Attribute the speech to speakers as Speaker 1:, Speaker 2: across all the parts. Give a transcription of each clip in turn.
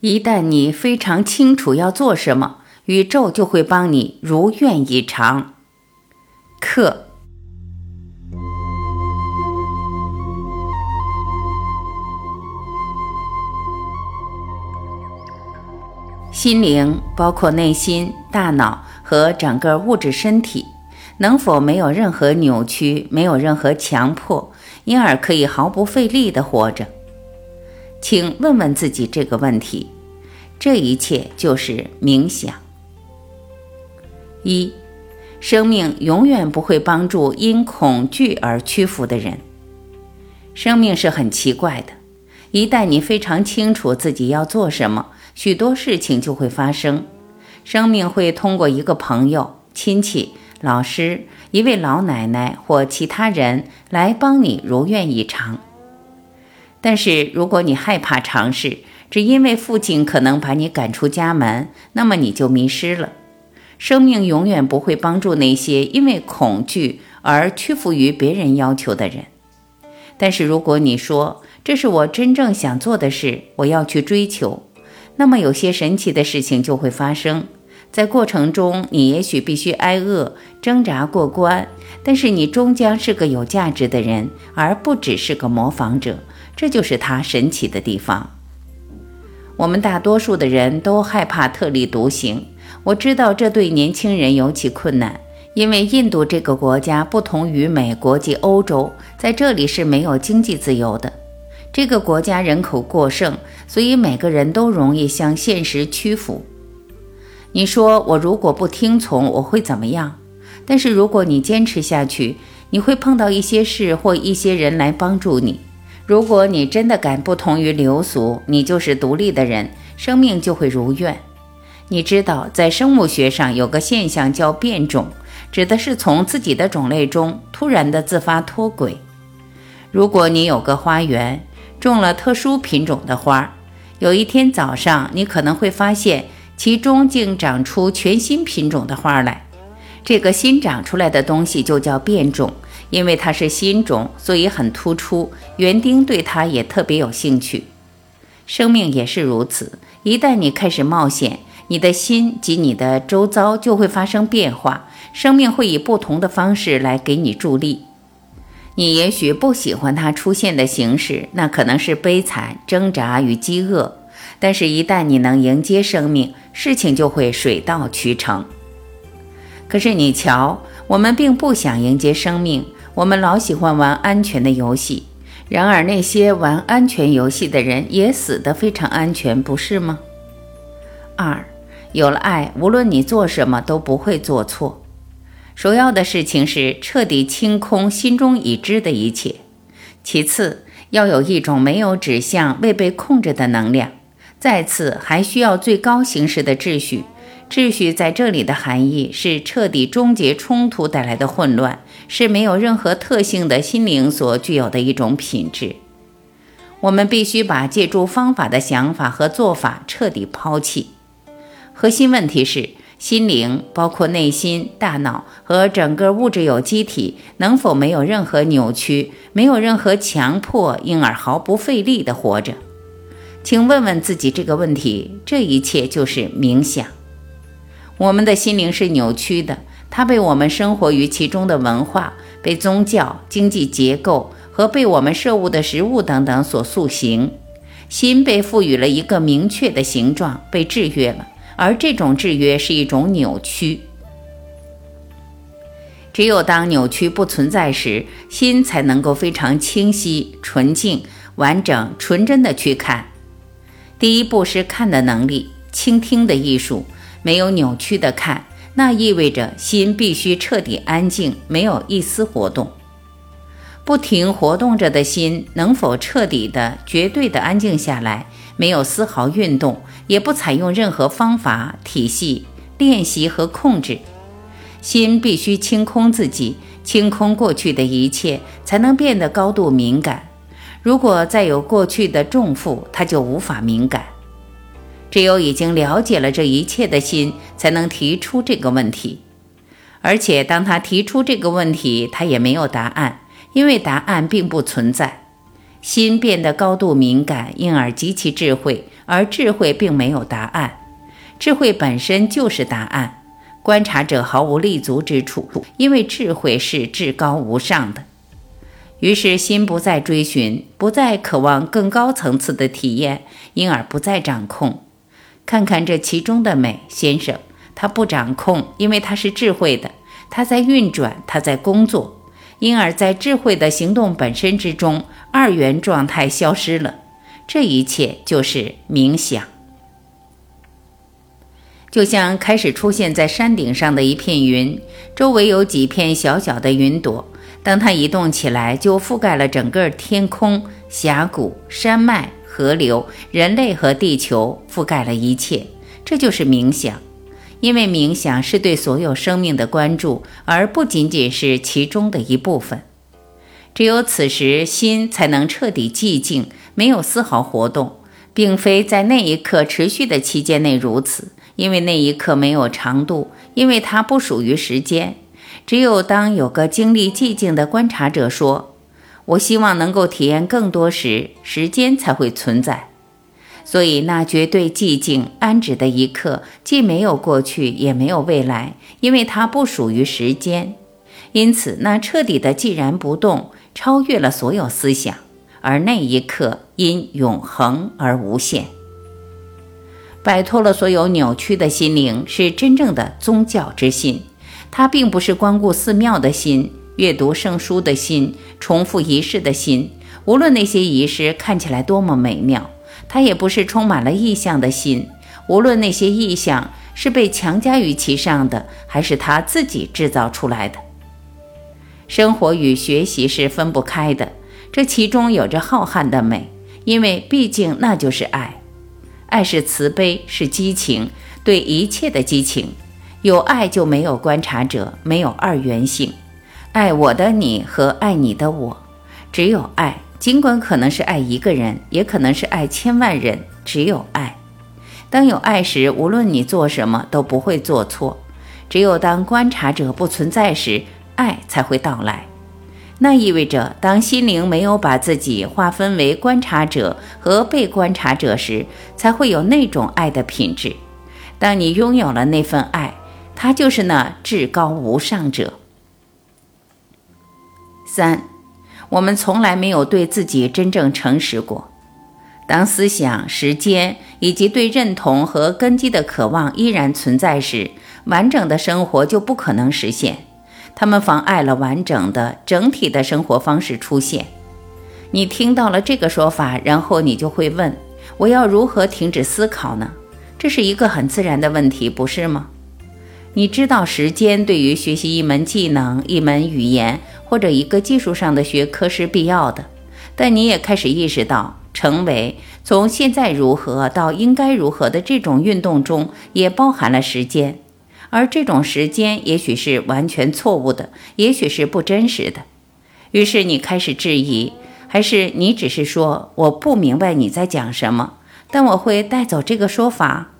Speaker 1: 一旦你非常清楚要做什么，宇宙就会帮你如愿以偿。课。心灵包括内心、大脑和整个物质身体，能否没有任何扭曲，没有任何强迫，因而可以毫不费力地活着？请问问自己这个问题。这一切就是冥想。一，生命永远不会帮助因恐惧而屈服的人。生命是很奇怪的，一旦你非常清楚自己要做什么。许多事情就会发生，生命会通过一个朋友、亲戚、老师、一位老奶奶或其他人来帮你如愿以偿。但是，如果你害怕尝试，只因为父亲可能把你赶出家门，那么你就迷失了。生命永远不会帮助那些因为恐惧而屈服于别人要求的人。但是，如果你说这是我真正想做的事，我要去追求。那么有些神奇的事情就会发生，在过程中你也许必须挨饿、挣扎过关，但是你终将是个有价值的人，而不只是个模仿者。这就是它神奇的地方。我们大多数的人都害怕特立独行，我知道这对年轻人尤其困难，因为印度这个国家不同于美国及欧洲，在这里是没有经济自由的。这个国家人口过剩，所以每个人都容易向现实屈服。你说我如果不听从，我会怎么样？但是如果你坚持下去，你会碰到一些事或一些人来帮助你。如果你真的敢不同于流俗，你就是独立的人，生命就会如愿。你知道，在生物学上有个现象叫变种，指的是从自己的种类中突然的自发脱轨。如果你有个花园，种了特殊品种的花，有一天早上，你可能会发现其中竟长出全新品种的花来。这个新长出来的东西就叫变种，因为它是新种，所以很突出，园丁对它也特别有兴趣。生命也是如此，一旦你开始冒险，你的心及你的周遭就会发生变化，生命会以不同的方式来给你助力。你也许不喜欢它出现的形式，那可能是悲惨、挣扎与饥饿。但是，一旦你能迎接生命，事情就会水到渠成。可是，你瞧，我们并不想迎接生命，我们老喜欢玩安全的游戏。然而，那些玩安全游戏的人也死得非常安全，不是吗？二，有了爱，无论你做什么都不会做错。首要的事情是彻底清空心中已知的一切，其次要有一种没有指向、未被控制的能量，再次还需要最高形式的秩序。秩序在这里的含义是彻底终结冲突带来的混乱，是没有任何特性的心灵所具有的一种品质。我们必须把借助方法的想法和做法彻底抛弃。核心问题是。心灵包括内心、大脑和整个物质有机体，能否没有任何扭曲，没有任何强迫，因而毫不费力地活着？请问问自己这个问题。这一切就是冥想。我们的心灵是扭曲的，它被我们生活于其中的文化、被宗教、经济结构和被我们摄入的食物等等所塑形。心被赋予了一个明确的形状，被制约了。而这种制约是一种扭曲。只有当扭曲不存在时，心才能够非常清晰、纯净、完整、纯真的去看。第一步是看的能力，倾听的艺术，没有扭曲的看，那意味着心必须彻底安静，没有一丝活动。不停活动着的心，能否彻底的、绝对的安静下来？没有丝毫运动，也不采用任何方法、体系、练习和控制。心必须清空自己，清空过去的一切，才能变得高度敏感。如果再有过去的重负，它就无法敏感。只有已经了解了这一切的心，才能提出这个问题。而且，当他提出这个问题，他也没有答案，因为答案并不存在。心变得高度敏感，因而极其智慧，而智慧并没有答案。智慧本身就是答案，观察者毫无立足之处，因为智慧是至高无上的。于是心不再追寻，不再渴望更高层次的体验，因而不再掌控。看看这其中的美，先生，他不掌控，因为他是智慧的，他在运转，他在工作，因而，在智慧的行动本身之中，二元状态消失了。这一切就是冥想。就像开始出现在山顶上的一片云，周围有几片小小的云朵。当它移动起来，就覆盖了整个天空、峡谷、山脉、河流、人类和地球，覆盖了一切。这就是冥想，因为冥想是对所有生命的关注，而不仅仅是其中的一部分。只有此时，心才能彻底寂静，没有丝毫活动，并非在那一刻持续的期间内如此。因为那一刻没有长度，因为它不属于时间。只有当有个经历寂静的观察者说：“我希望能够体验更多时，时间才会存在。”所以，那绝对寂静安止的一刻，既没有过去，也没有未来，因为它不属于时间。因此，那彻底的寂然不动，超越了所有思想，而那一刻因永恒而无限。摆脱了所有扭曲的心灵，是真正的宗教之心。它并不是光顾寺庙的心、阅读圣书的心、重复仪式的心。无论那些仪式看起来多么美妙，它也不是充满了意象的心。无论那些意象是被强加于其上的，还是他自己制造出来的。生活与学习是分不开的，这其中有着浩瀚的美，因为毕竟那就是爱。爱是慈悲，是激情，对一切的激情。有爱就没有观察者，没有二元性。爱我的你和爱你的我，只有爱。尽管可能是爱一个人，也可能是爱千万人，只有爱。当有爱时，无论你做什么都不会做错。只有当观察者不存在时，爱才会到来。那意味着，当心灵没有把自己划分为观察者和被观察者时，才会有那种爱的品质。当你拥有了那份爱，它就是那至高无上者。三，我们从来没有对自己真正诚实过。当思想、时间以及对认同和根基的渴望依然存在时，完整的生活就不可能实现。他们妨碍了完整的整体的生活方式出现。你听到了这个说法，然后你就会问：我要如何停止思考呢？这是一个很自然的问题，不是吗？你知道，时间对于学习一门技能、一门语言或者一个技术上的学科是必要的，但你也开始意识到，成为从现在如何到应该如何的这种运动中，也包含了时间。而这种时间也许是完全错误的，也许是不真实的。于是你开始质疑，还是你只是说我不明白你在讲什么？但我会带走这个说法。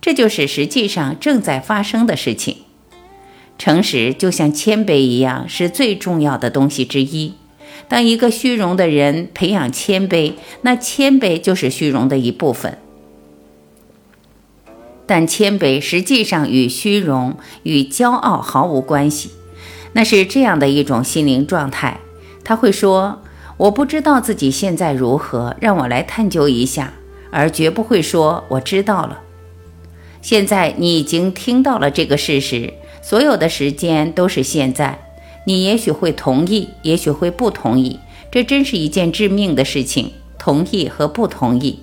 Speaker 1: 这就是实际上正在发生的事情。诚实就像谦卑一样，是最重要的东西之一。当一个虚荣的人培养谦卑，那谦卑就是虚荣的一部分。但谦卑实际上与虚荣、与骄傲毫无关系，那是这样的一种心灵状态。他会说：“我不知道自己现在如何，让我来探究一下。”而绝不会说“我知道了”。现在你已经听到了这个事实，所有的时间都是现在。你也许会同意，也许会不同意，这真是一件致命的事情。同意和不同意。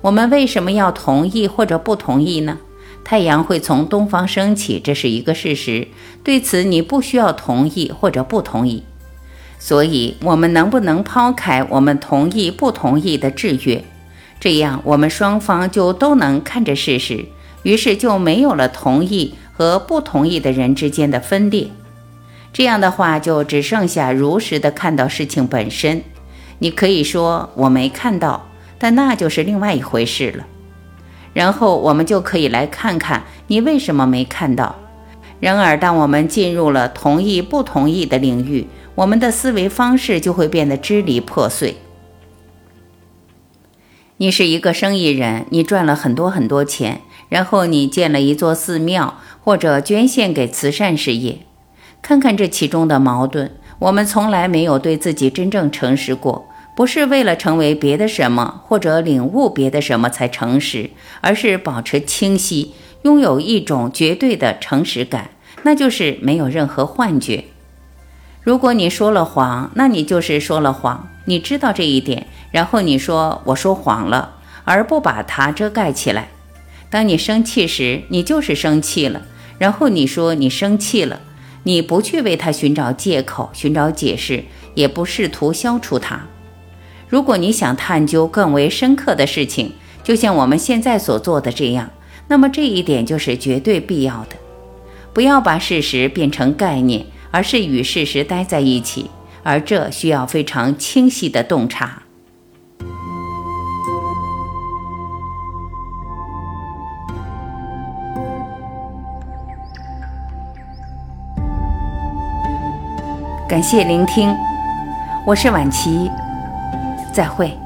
Speaker 1: 我们为什么要同意或者不同意呢？太阳会从东方升起，这是一个事实。对此，你不需要同意或者不同意。所以，我们能不能抛开我们同意不同意的制约？这样，我们双方就都能看着事实，于是就没有了同意和不同意的人之间的分裂。这样的话，就只剩下如实的看到事情本身。你可以说我没看到。但那就是另外一回事了。然后我们就可以来看看你为什么没看到。然而，当我们进入了同意不同意的领域，我们的思维方式就会变得支离破碎。你是一个生意人，你赚了很多很多钱，然后你建了一座寺庙，或者捐献给慈善事业。看看这其中的矛盾。我们从来没有对自己真正诚实过，不是为了成为别的什么或者领悟别的什么才诚实，而是保持清晰，拥有一种绝对的诚实感，那就是没有任何幻觉。如果你说了谎，那你就是说了谎，你知道这一点，然后你说我说谎了，而不把它遮盖起来。当你生气时，你就是生气了，然后你说你生气了，你不去为他寻找借口、寻找解释，也不试图消除它。如果你想探究更为深刻的事情，就像我们现在所做的这样，那么这一点就是绝对必要的。不要把事实变成概念。而是与事实待在一起，而这需要非常清晰的洞察。感谢聆听，我是晚琪，再会。